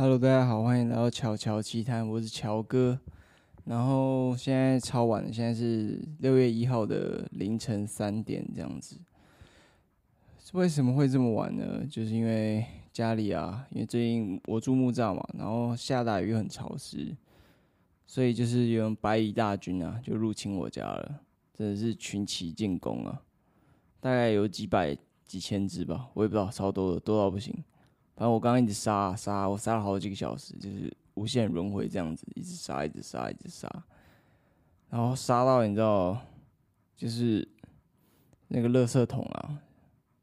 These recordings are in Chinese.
Hello，大家好，欢迎来到乔乔奇谈，我是乔哥。然后现在超晚了，现在是六月一号的凌晨三点这样子。为什么会这么晚呢？就是因为家里啊，因为最近我住木栅嘛，然后下大雨很潮湿，所以就是有白蚁大军啊，就入侵我家了，真的是群起进攻啊，大概有几百几千只吧，我也不知道，超多的，多到不行。反正我刚刚一直杀杀，我杀了好几个小时，就是无限轮回这样子，一直杀，一直杀，一直杀，然后杀到你知道，就是那个垃圾桶啊，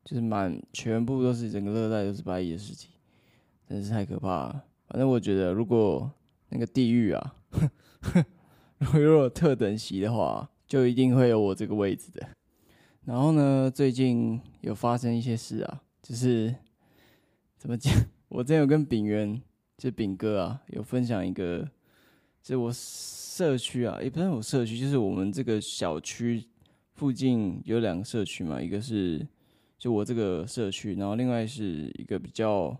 就是满全部都是整个热带都是白蚁的尸体，真是太可怕了。反正我觉得，如果那个地狱啊，如果有特等席的话，就一定会有我这个位置的。然后呢，最近有发生一些事啊，就是。怎么讲？我之前有跟炳源，就炳哥啊，有分享一个，就我社区啊，也不是我社区，就是我们这个小区附近有两个社区嘛，一个是就我这个社区，然后另外是一个比较，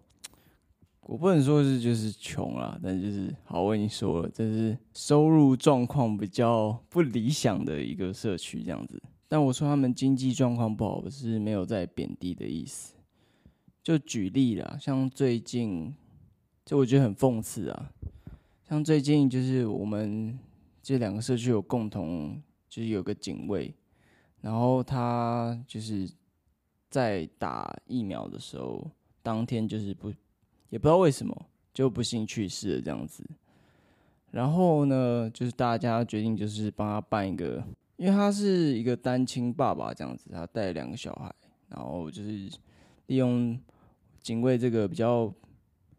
我不能说是就是穷啦，但就是好，我已经说了，这是收入状况比较不理想的一个社区这样子。但我说他们经济状况不好，我是没有在贬低的意思。就举例啦，像最近，就我觉得很讽刺啊。像最近就是我们这两个社区有共同，就是有个警卫，然后他就是在打疫苗的时候，当天就是不，也不知道为什么就不幸去世了这样子。然后呢，就是大家决定就是帮他办一个，因为他是一个单亲爸爸这样子，他带两个小孩，然后就是利用。警卫这个比较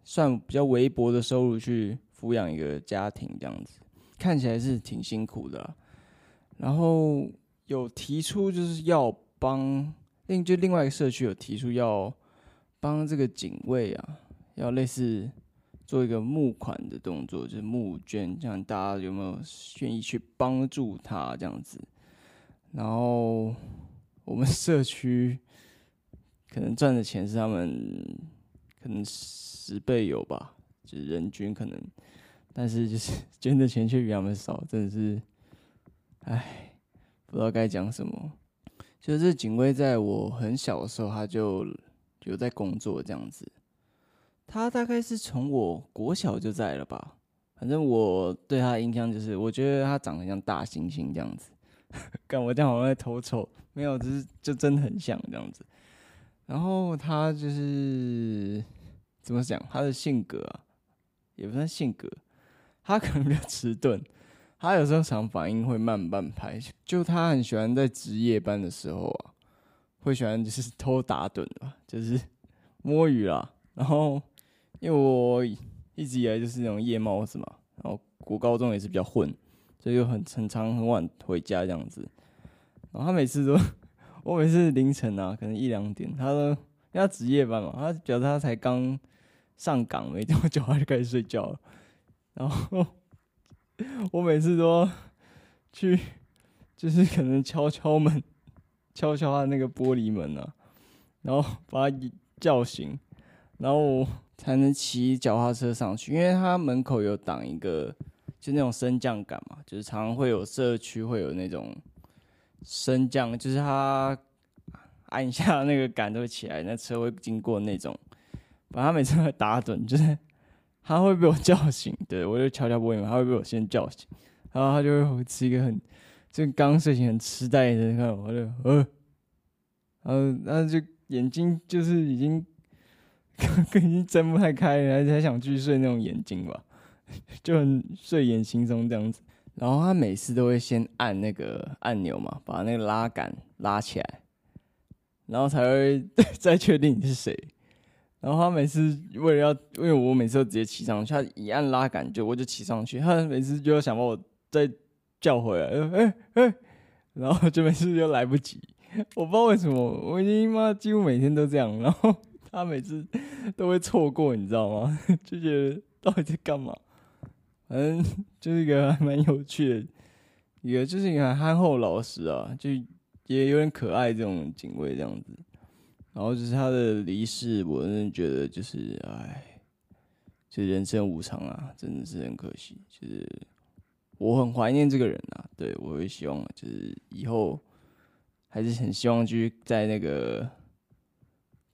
算比较微薄的收入去抚养一个家庭，这样子看起来是挺辛苦的。然后有提出就是要帮另就另外一个社区有提出要帮这个警卫啊，要类似做一个募款的动作，就是募捐，这样大家有没有愿意去帮助他这样子？然后我们社区。可能赚的钱是他们可能十倍有吧，就是人均可能，但是就是 捐的钱却比他们少，真的是，唉，不知道该讲什么。就是警卫在我很小的时候，他就有在工作这样子。他大概是从我国小就在了吧，反正我对他的印象就是，我觉得他长得像大猩猩这样子。干我这样好像在偷臭，没有，只是就真的很像这样子。然后他就是怎么讲？他的性格啊，也不算性格，他可能比较迟钝。他有时候常反应会慢半拍。就他很喜欢在值夜班的时候啊，会喜欢就是偷打盹吧，就是摸鱼啦。然后因为我一直以来就是那种夜猫子嘛，然后国高中也是比较混，所以就很很常很晚回家这样子。然后他每次都。我每次凌晨啊，可能一两点，他都要值夜班嘛，他表示他才刚上岗没多久，他就开始睡觉了。然后 我每次都去，就是可能敲敲门，敲敲他那个玻璃门啊，然后把他叫醒，然后我才能骑脚踏车上去，因为他门口有挡一个，就那种升降杆嘛，就是常常会有社区会有那种。升降就是他按一下那个杆都会起来，那车会经过那种。反正他每次会打盹，就是他会被我叫醒，对，我就敲敲玻璃门，他会被我先叫醒，然后他就会是一个很就刚睡醒很痴呆的，你看我就呃，然后然后就眼睛就是已经 已经睁不太开了，还还想继续睡那种眼睛吧，就很睡眼惺忪这样子。然后他每次都会先按那个按钮嘛，把那个拉杆拉起来，然后才会再确定你是谁。然后他每次为了要，因为我每次都直接骑上去，他一按拉杆就我就骑上去，他每次就要想把我再叫回来，哎哎，然后就每次就来不及。我不知道为什么，我已经妈几乎每天都这样，然后他每次都会错过，你知道吗？就觉得到底在干嘛？反正就是一个蛮有趣的，一个就是一个憨厚老实啊，就也有点可爱这种警卫这样子。然后就是他的离世，我真的觉得就是哎，就人生无常啊，真的是很可惜。就是我很怀念这个人啊，对，我会希望就是以后还是很希望继续在那个，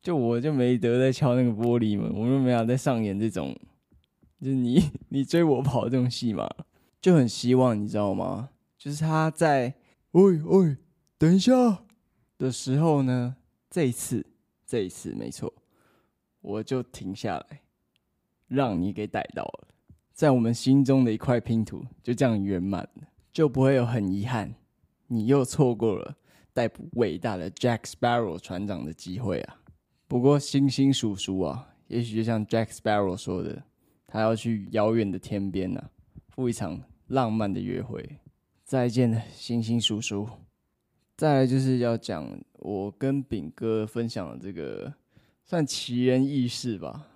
就我就没得再敲那个玻璃门，我就没有再上演这种，就是你 你追我跑这种戏嘛，就很希望你知道吗？就是他在喂喂，等一下的时候呢，这一次这一次没错，我就停下来。让你给逮到了，在我们心中的一块拼图就这样圆满了，就不会有很遗憾，你又错过了逮捕伟大的 Jack Sparrow 船长的机会啊！不过星星叔叔啊，也许就像 Jack Sparrow 说的，他要去遥远的天边啊，赴一场浪漫的约会。再见了，星星叔叔。再来就是要讲我跟炳哥分享的这个算奇人异事吧。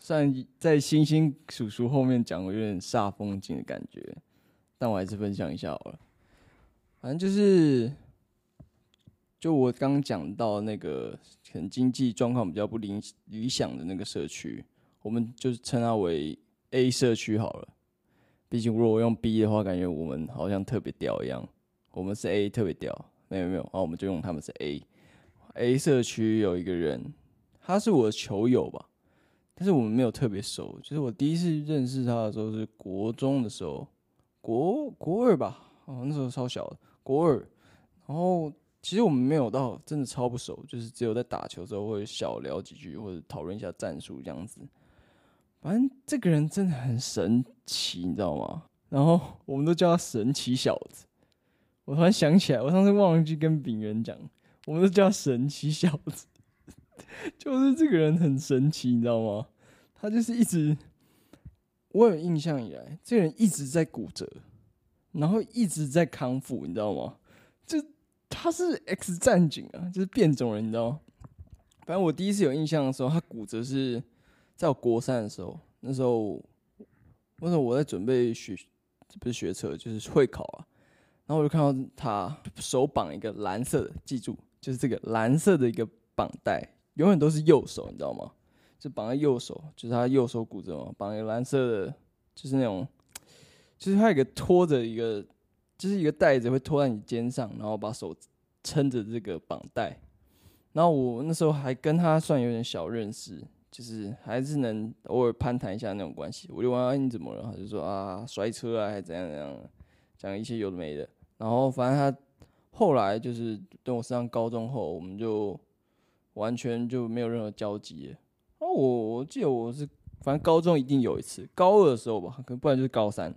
算在星星叔叔后面讲，我有点煞风景的感觉，但我还是分享一下好了。反正就是，就我刚讲到那个可能经济状况比较不理理想的那个社区，我们就称它为 A 社区好了。毕竟如果用 B 的话，感觉我们好像特别屌一样。我们是 A 特别屌，没有没有，然后我们就用他们是 A。A 社区有一个人，他是我的球友吧。但是我们没有特别熟，就是我第一次认识他的时候是国中的时候，国国二吧，哦，那时候超小的，国二。然后其实我们没有到真的超不熟，就是只有在打球的时候会小聊几句或者讨论一下战术这样子。反正这个人真的很神奇，你知道吗？然后我们都叫他神奇小子。我突然想起来，我上次忘记跟炳元讲，我们都叫他神奇小子。就是这个人很神奇，你知道吗？他就是一直，我有印象以来，这个人一直在骨折，然后一直在康复，你知道吗？就他是 X 战警啊，就是变种人，你知道吗？反正我第一次有印象的时候，他骨折是在国三的时候，那时候，那时候我在准备学，不是学车，就是会考啊。然后我就看到他手绑一个蓝色的，记住，就是这个蓝色的一个绑带。永远都是右手，你知道吗？就绑在右手，就是他右手骨折嘛，绑一个蓝色的，就是那种，就是他有一个拖着一个，就是一个袋子会拖在你肩上，然后把手撑着这个绑带。然后我那时候还跟他算有点小认识，就是还是能偶尔攀谈一下那种关系。我就问他，哎，你怎么了？他就说啊，摔车啊，还怎样怎样，讲一些有的没的。然后反正他后来就是等我上高中后，我们就。完全就没有任何交集。哦，我我记得我是，反正高中一定有一次，高二的时候吧，可能不然就是高三。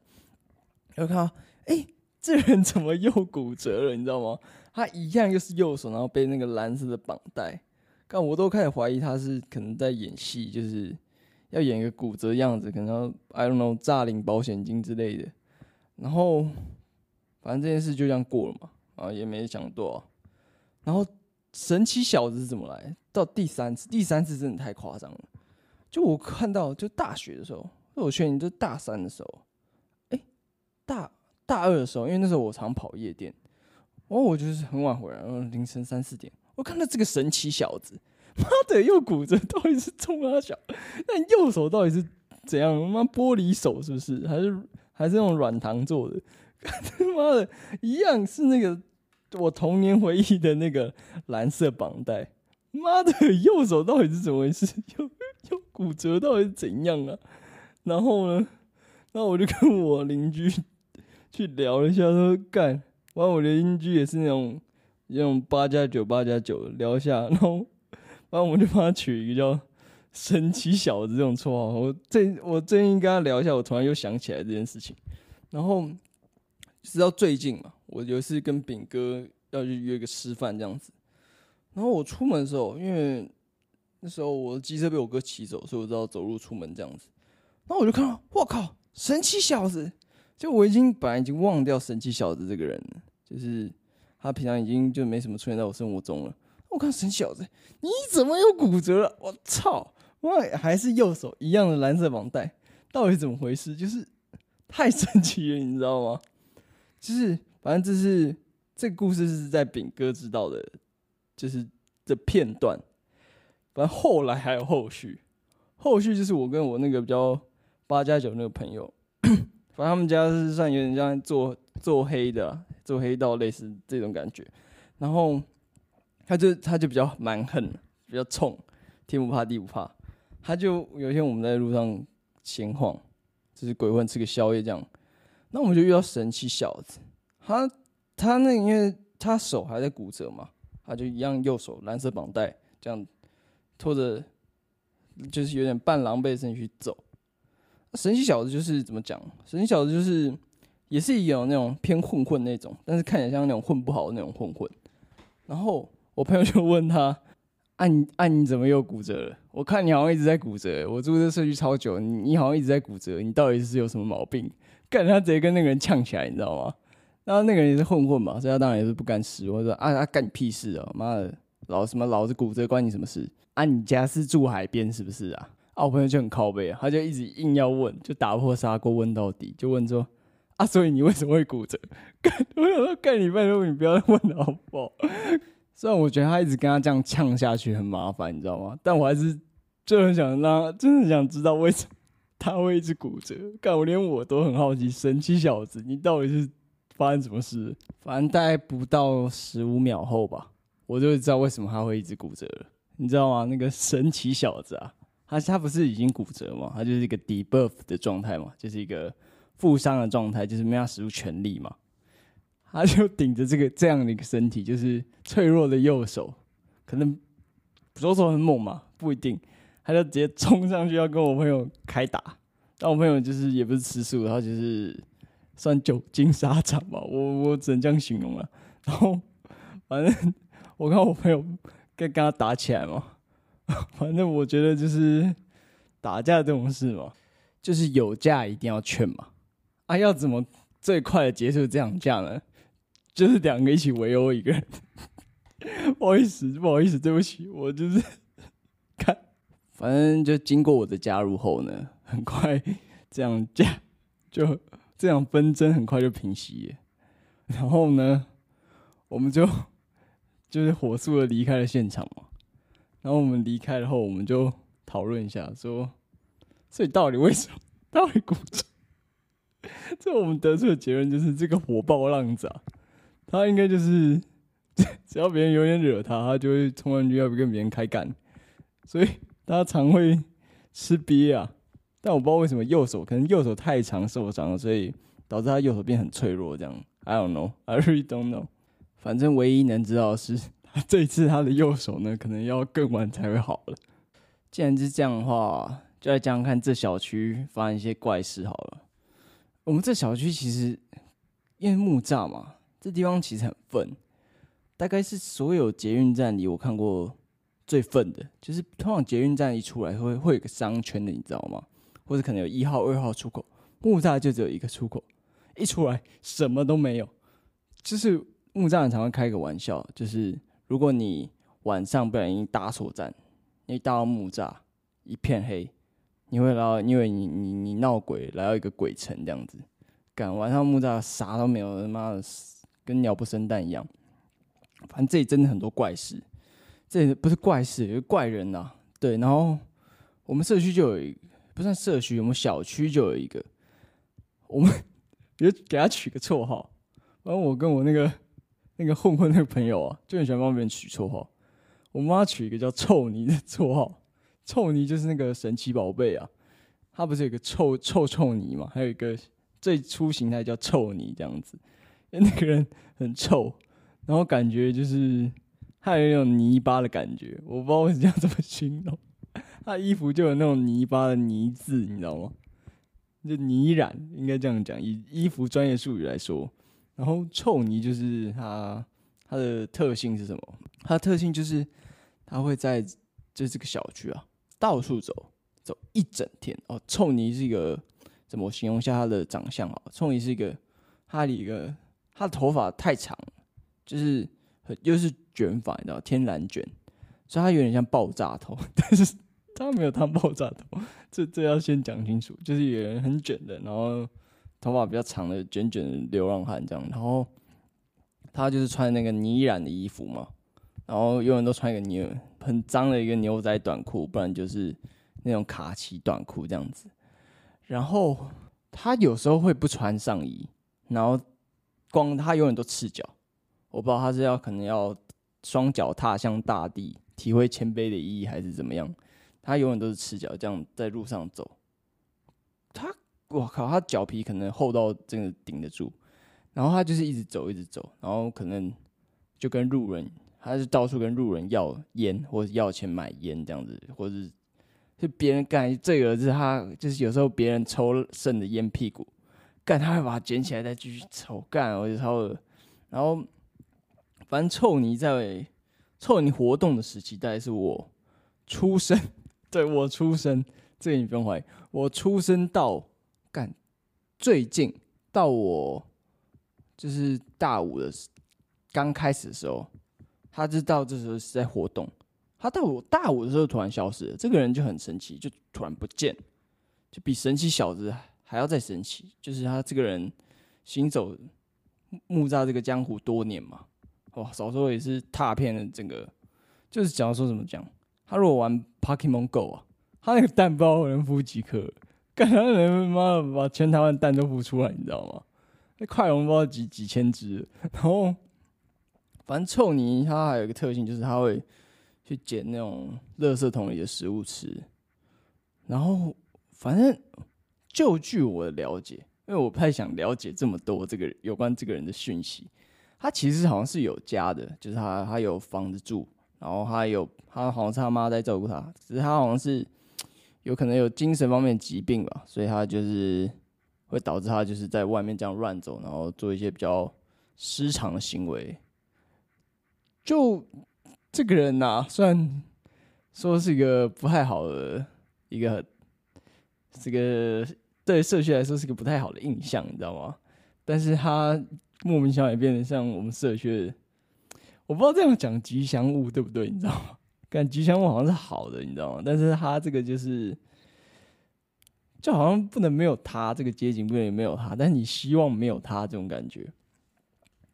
然后看到，哎、这人怎么又骨折了？你知道吗？他一样又是右手，然后背那个蓝色的绑带。但我都开始怀疑他是可能在演戏，就是要演一个骨折样子，可能要 I don't know 诈领保险金之类的。然后，反正这件事就这样过了嘛，啊，也没想多。然后。神奇小子是怎么来？到第三次，第三次真的太夸张了。就我看到，就大学的时候，我劝你，就大三的时候，哎、大大二的时候，因为那时候我常跑夜店，然后我就是很晚回来，然后凌晨三四点，我看到这个神奇小子，妈的又骨折，到底是冲他小？那右手到底是怎样？妈玻璃手是不是？还是还是那种软糖做的？他妈的，一样是那个。我童年回忆的那个蓝色绑带，妈的，右手到底是怎么回事？又又骨折，到底是怎样啊？然后呢，那我就跟我邻居去聊了一下，说干，完我的邻居也是那种用八加九八加九聊一下，然后然后我们就帮他取一个叫“神奇小子”这种绰号。我最我最近跟他聊一下，我突然又想起来这件事情，然后直到最近嘛。我有一次跟炳哥要去约个吃饭这样子，然后我出门的时候，因为那时候我的机车被我哥骑走，所以我知道走路出门这样子。然后我就看到，我靠，神奇小子！就我已经本来已经忘掉神奇小子这个人了，就是他平常已经就没什么出现在我生活中了。我看神小子，你怎么又骨折了？我操！我还是右手一样的蓝色绑带，到底怎么回事？就是太神奇了，你知道吗？就是。反正这是这个故事是在炳哥知道的，就是这片段。反正后来还有后续，后续就是我跟我那个比较八加九那个朋友，反正他们家是算有点像做做黑的，做黑道类似这种感觉。然后他就他就比较蛮横，比较冲，天不怕地不怕。他就有一天我们在路上闲晃，就是鬼混吃个宵夜这样，那我们就遇到神奇小子。他他那因为他手还在骨折嘛，他就一样右手蓝色绑带这样拖着。就是有点半狼狈的身体去走，神奇小子就是怎么讲？神奇小子就是也是有那种偏混混那种，但是看起来像那种混不好的那种混混。然后我朋友就问他：“ 啊你啊你怎么又骨折了？我看你好像一直在骨折。我住这社区超久，你你好像一直在骨折，你到底是有什么毛病？”干他直接跟那个人呛起来，你知道吗？然后那个人也是混混嘛，所以他当然也是不甘示弱，我说：“啊啊干你屁事啊！妈的，老什么老子骨折关你什么事？”啊，你家是住海边是不是啊？啊，我朋友就很靠北，他就一直硬要问，就打破砂锅问到底，就问说：啊，所以你为什么会骨折？干，我想说干你拜托你不要再问了好不好？虽然我觉得他一直跟他这样呛下去很麻烦，你知道吗？但我还是就很想让他，真的想知道为什么他会一直骨折。干，我连我都很好奇，神奇小子，你到底是发生什么事？反正大概不到十五秒后吧，我就知道为什么他会一直骨折了。你知道吗？那个神奇小子啊，他他不是已经骨折吗？他就是一个 debuff 的状态嘛，就是一个负伤的状态，就是没法使出全力嘛。他就顶着这个这样的一个身体，就是脆弱的右手，可能左手很猛嘛，不一定。他就直接冲上去要跟我朋友开打，但我朋友就是也不是吃素，他就是算久经沙场嘛，我我只能这样形容了。然后反正我看我朋友。跟跟他打起来嘛，反正我觉得就是打架这种事嘛，就是有架一定要劝嘛。啊，要怎么最快的结束这场架呢？就是两个一起围殴一个人。不好意思，不好意思，对不起，我就是 看，反正就经过我的加入后呢，很快这样架就这样纷争很快就平息。然后呢，我们就。就是火速的离开了现场嘛，然后我们离开了后，我们就讨论一下，说，所以到底为什么到底骨折？这我们得出的结论就是，这个火爆浪子啊，他应该就是 只要别人有点惹他，他就会冲上去要跟别人开干，所以他常会吃瘪啊。但我不知道为什么右手，可能右手太长受伤了，所以导致他右手变很脆弱。这样，I don't know, I really don't know. 反正唯一能知道的是，这一次他的右手呢，可能要更晚才会好了。既然是这样的话，就来讲讲看这小区发生一些怪事好了。我们这小区其实因为木栅嘛，这地方其实很粪，大概是所有捷运站里我看过最粪的。就是通常捷运站一出来会会有个商圈的，你知道吗？或者可能有一号、二号出口，木栅就只有一个出口，一出来什么都没有，就是。木栅常会开个玩笑，就是如果你晚上不小心搭错站，你搭到木栅一片黑，你会来，因为你你你闹鬼来到一个鬼城这样子，赶晚上木栅啥都没有，他妈的跟鸟不生蛋一样。反正这里真的很多怪事，这里不是怪事，有个怪人呐、对，然后我们社区就有一，不算社区，我们小区就有一个，我们 也给他取个绰号，反正我跟我那个。那个混混那个朋友啊，就很喜欢帮别人取绰号。我妈取一个叫臭泥的绰号，臭泥就是那个神奇宝贝啊。它不是有个臭臭臭泥嘛？还有一个最初形态叫臭泥这样子。那个人很臭，然后感觉就是他有一种泥巴的感觉。我不知道为什么要这么形容。他衣服就有那种泥巴的泥渍，你知道吗？就泥染，应该这样讲。以衣服专业术语来说。然后臭泥就是它，它的特性是什么？它的特性就是它会在就这个小区啊到处走，走一整天哦。臭泥是一个怎么形容一下他的长相啊？臭泥是一个他的一个他的头发太长，就是很又是卷发，你知道天然卷，所以他有点像爆炸头，但是他没有当爆炸头，这这要先讲清楚，就是有人很卷的，然后。头发比较长的卷卷的流浪汉这样，然后他就是穿那个呢染的衣服嘛，然后永远都穿一个呢很脏的一个牛仔短裤，不然就是那种卡其短裤这样子。然后他有时候会不穿上衣，然后光他永远都赤脚。我不知道他是要可能要双脚踏向大地，体会谦卑的意义，还是怎么样。他永远都是赤脚这样在路上走。他，我靠，他脚皮可能厚到真的顶得住。然后他就是一直走，一直走，然后可能就跟路人，他是到处跟路人要烟，或者要钱买烟这样子，或者是。别人干这个是他，就是有时候别人抽剩的烟屁股，干他会把它捡起来再继续抽，干我就超恶。然后反正臭泥在臭泥活动的时期，大概是我出生，对我出生，这个你不用怀疑，我出生到干最近到我就是大五的刚开始的时候，他知道这时候是在活动。他到我大五的时候突然消失了，这个人就很神奇，就突然不见，就比神奇小子还要再神奇。就是他这个人行走木栅这个江湖多年嘛，哇，小时候也是踏遍了整个。就是讲说怎么讲，他如果玩 Pokemon Go 啊，他那个蛋包能孵几颗？干他人妈的把全台湾蛋都孵出来，你知道吗？那快龙包几几千只，然后反正臭泥它还有一个特性，就是它会。去捡那种垃圾桶里的食物吃，然后反正就据我的了解，因为我不太想了解这么多这个有关这个人的讯息。他其实好像是有家的，就是他他有房子住，然后他有他好像是他妈在照顾他，只是他好像是有可能有精神方面疾病吧，所以他就是会导致他就是在外面这样乱走，然后做一些比较失常的行为，就。这个人呐、啊，虽然说是一个不太好的一个，这个对社区来说是个不太好的印象，你知道吗？但是他莫名其妙也变得像我们社区，我不知道这样讲吉祥物对不对，你知道吗？感觉吉祥物好像是好的，你知道吗？但是他这个就是，就好像不能没有他这个街景，不能没有他，但你希望没有他这种感觉。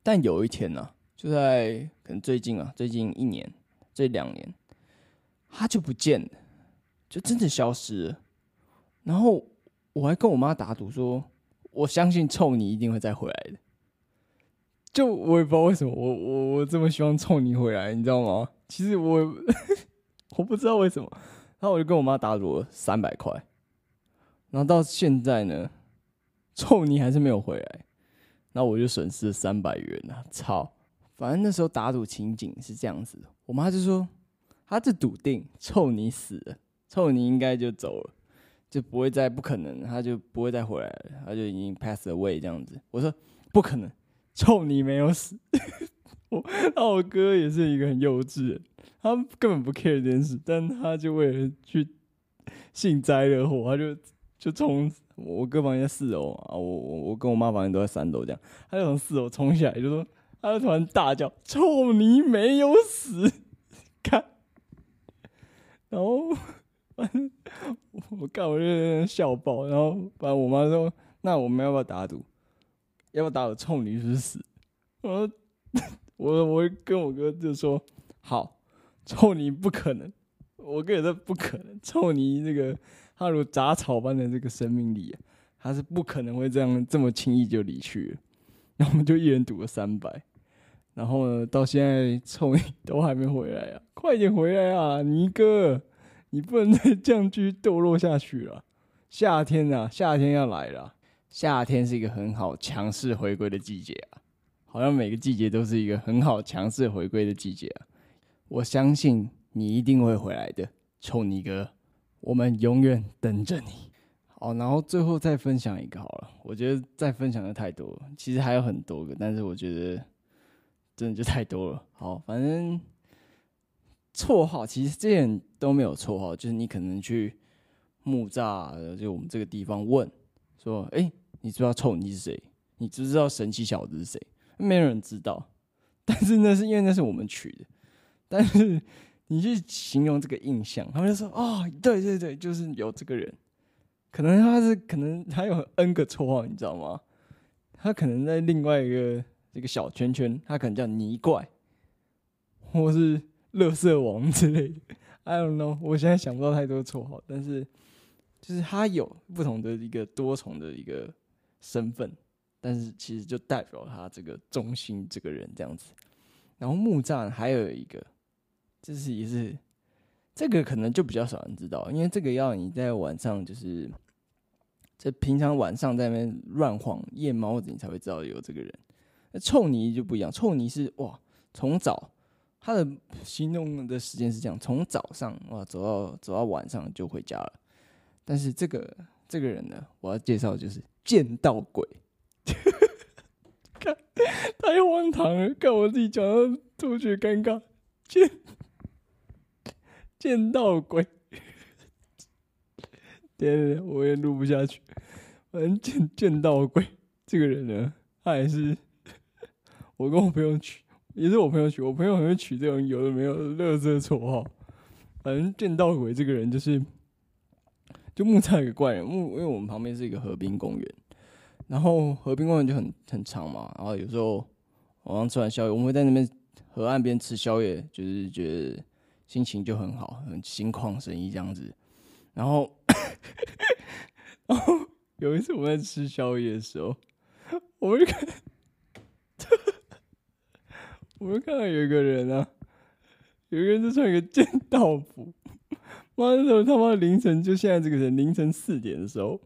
但有一天呢、就在可能最近啊，最近一年、这两年，他就不见了，就真的消失了。然后我还跟我妈打赌说，我相信臭泥一定会再回来的。就我也不知道为什么，我我我这么希望臭泥回来，你知道吗？其实我 我不知道为什么。然后我就跟我妈打赌了三百块，然后到现在呢，臭泥还是没有回来，然后我就损失了三百元啊！操！反正那时候打赌情景是这样子的，我妈就说，她就笃定臭泥死了，臭泥应该就走了，就不会再不可能，他就不会再回来了，他就已经 pass away 这样子。我说不可能，臭泥没有死。我，那我哥也是一个很幼稚的，他根本不 care 这件事，但他就为了去幸灾乐祸，他就就从我哥房间四楼啊，我我我跟我妈房间都在三楼这样，他就从四楼冲下来就说。他就突然大叫：“臭泥没有死！”看，然后我看我就笑爆。然后反正我妈说：“那我们要不要打赌？要不要打赌臭泥是死？”我说：“ 我我跟我哥就说好，臭泥不可能。我哥也说不可能。臭泥这个他如杂草般的这个生命力啊，他是不可能会这样这么轻易就离去了。然后我们就一人赌了三百。”然后呢，到现在臭你都还没回来啊！快点回来啊，泥哥！你不能再这样继续堕落下去了。夏天啊，夏天要来了。夏天是一个很好强势回归的季节啊，好像每个季节都是一个很好强势回归的季节啊。我相信你一定会回来的，臭尼哥，我们永远等着你。好，然后最后再分享一个好了。我觉得再分享的太多，其实还有很多个，但是我觉得。真的就太多了。好，反正绰号其实这些人都没有绰号，就是你可能去木栅，就我们这个地方问说：“哎、你知道臭你是谁？你知不知道神奇小子是谁？”没有人知道。但是那是因为那是我们取的。但是你去形容这个印象，他们就说：“哦，对对对，就是有这个人。可能他是可能他有 N 个绰号，你知道吗？他可能在另外一个。”这个小圈圈，他可能叫泥怪，或是乐色王之类的。I don't know，我现在想不到太多绰号，但是就是他有不同的一个多重的一个身份，但是其实就代表他这个中心这个人这样子。然后木栅还有一个，就是也是这个可能就比较少人知道，因为这个要你在晚上就是在平常晚上在那边乱晃夜猫子，你才会知道有这个人。那臭泥就不一样，臭泥是哇，从早。他的行动的时间是这样：从早上哇走到走到晚上就回家了。但是这个这个人呢，我要介绍就是见到鬼。看太荒唐了，看我自己讲到都觉得尴尬。见见到鬼，对，我也录不下去。反正见见到鬼这个人呢，他也是我跟我朋友取。也是我朋友取，我朋友很会取这种有的没有的垃圾绰号。反正剑道鬼这个人就是，就木栅有个怪人木，因为我们旁边是一个河滨公园，然后河滨公园就很很长嘛，然后有时候晚上吃完宵夜，我们会在那边河岸边吃宵夜，就是觉得心情就很好，很心旷神怡这样子。然后，然后有一次我们在吃宵夜的时候，我们就看。我们看到有一个人啊，有一个人就穿一个剑道服，妈的，时候他妈凌晨就现在这个人凌晨四点的时候，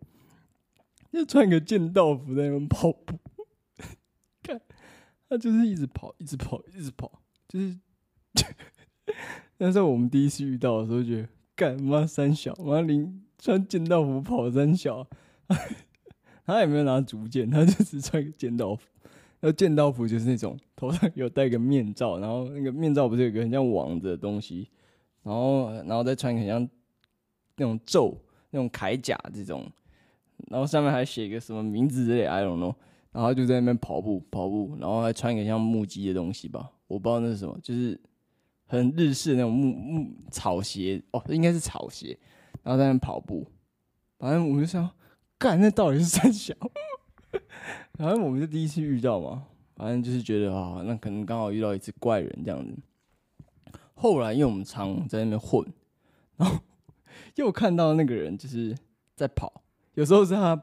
就穿一个剑道服在那边跑步，看他就是一直跑，一直跑，一直跑，就是。那时候我们第一次遇到的时候，觉得干妈三小妈凌穿剑道服跑三小，他也没有拿竹剑，他就只穿一个剑道服。那剑道服就是那种头上有戴个面罩，然后那个面罩不是有个很像网子的东西，然后然后再穿一个很像那种咒、那种铠甲这种，然后上面还写一个什么名字之类，I don't know，然后就在那边跑步跑步，然后还穿一个像木屐的东西吧，我不知道那是什么，就是很日式的那种木木草鞋哦，应该是草鞋，然后在那跑步，反正我就想，干那到底是三小？反正我们是第一次遇到嘛，反正就是觉得啊，那可能刚好遇到一次怪人这样子。后来因为我们常在那边混，然后又看到那个人就是在跑，有时候是他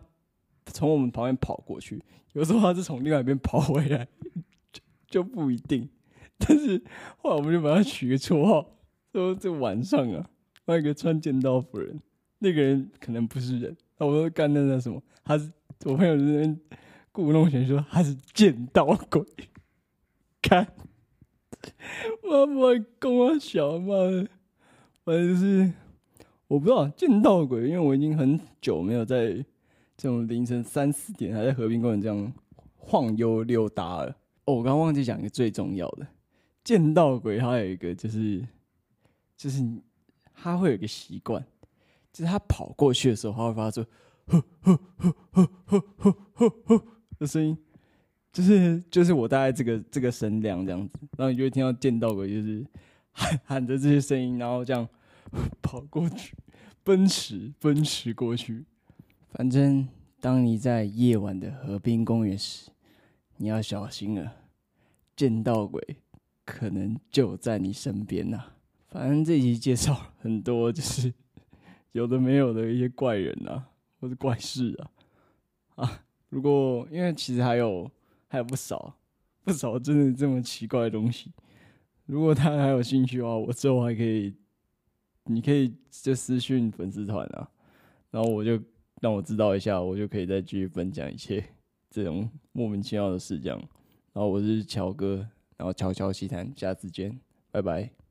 从我们旁边跑过去，有时候他是从另外一边跑回来，就就不一定。但是后来我们就把他取个绰号，说这晚上啊，那个穿剑道服人，那个人可能不是人，那我说干那那什么，他是我朋友在那边。故弄玄虚说他是见到鬼，看，妈妈跟我小妈，反正是我不知道见到鬼，因为我已经很久没有在这种凌晨三四点还在和平公园这样晃悠溜达了。哦，我刚忘记讲一个最重要的，见到鬼他有一个就是就是他会有一个习惯，就是他跑过去的时候，他会发出呵呵呵呵呵呵呵呵。的声音，就是就是我大概这个这个声量这样子，然后你就会听到见到鬼就是喊 喊着这些声音，然后这样 跑过去，奔驰奔驰过去。反正当你在夜晚的河滨公园时，你要小心了，见到鬼可能就在你身边呐。反正这集介绍很多，就是 有的没有的一些怪人啊，或者怪事啊，啊。如果因为其实还有还有不少不少真的这么奇怪的东西，如果他还有兴趣的话，我之后还可以，你可以就私讯粉丝团啊，然后我就让我知道一下，我就可以再继续分享一切这种莫名其妙的事这样。然后我是乔哥，然后乔乔奇谈，下次见，拜拜。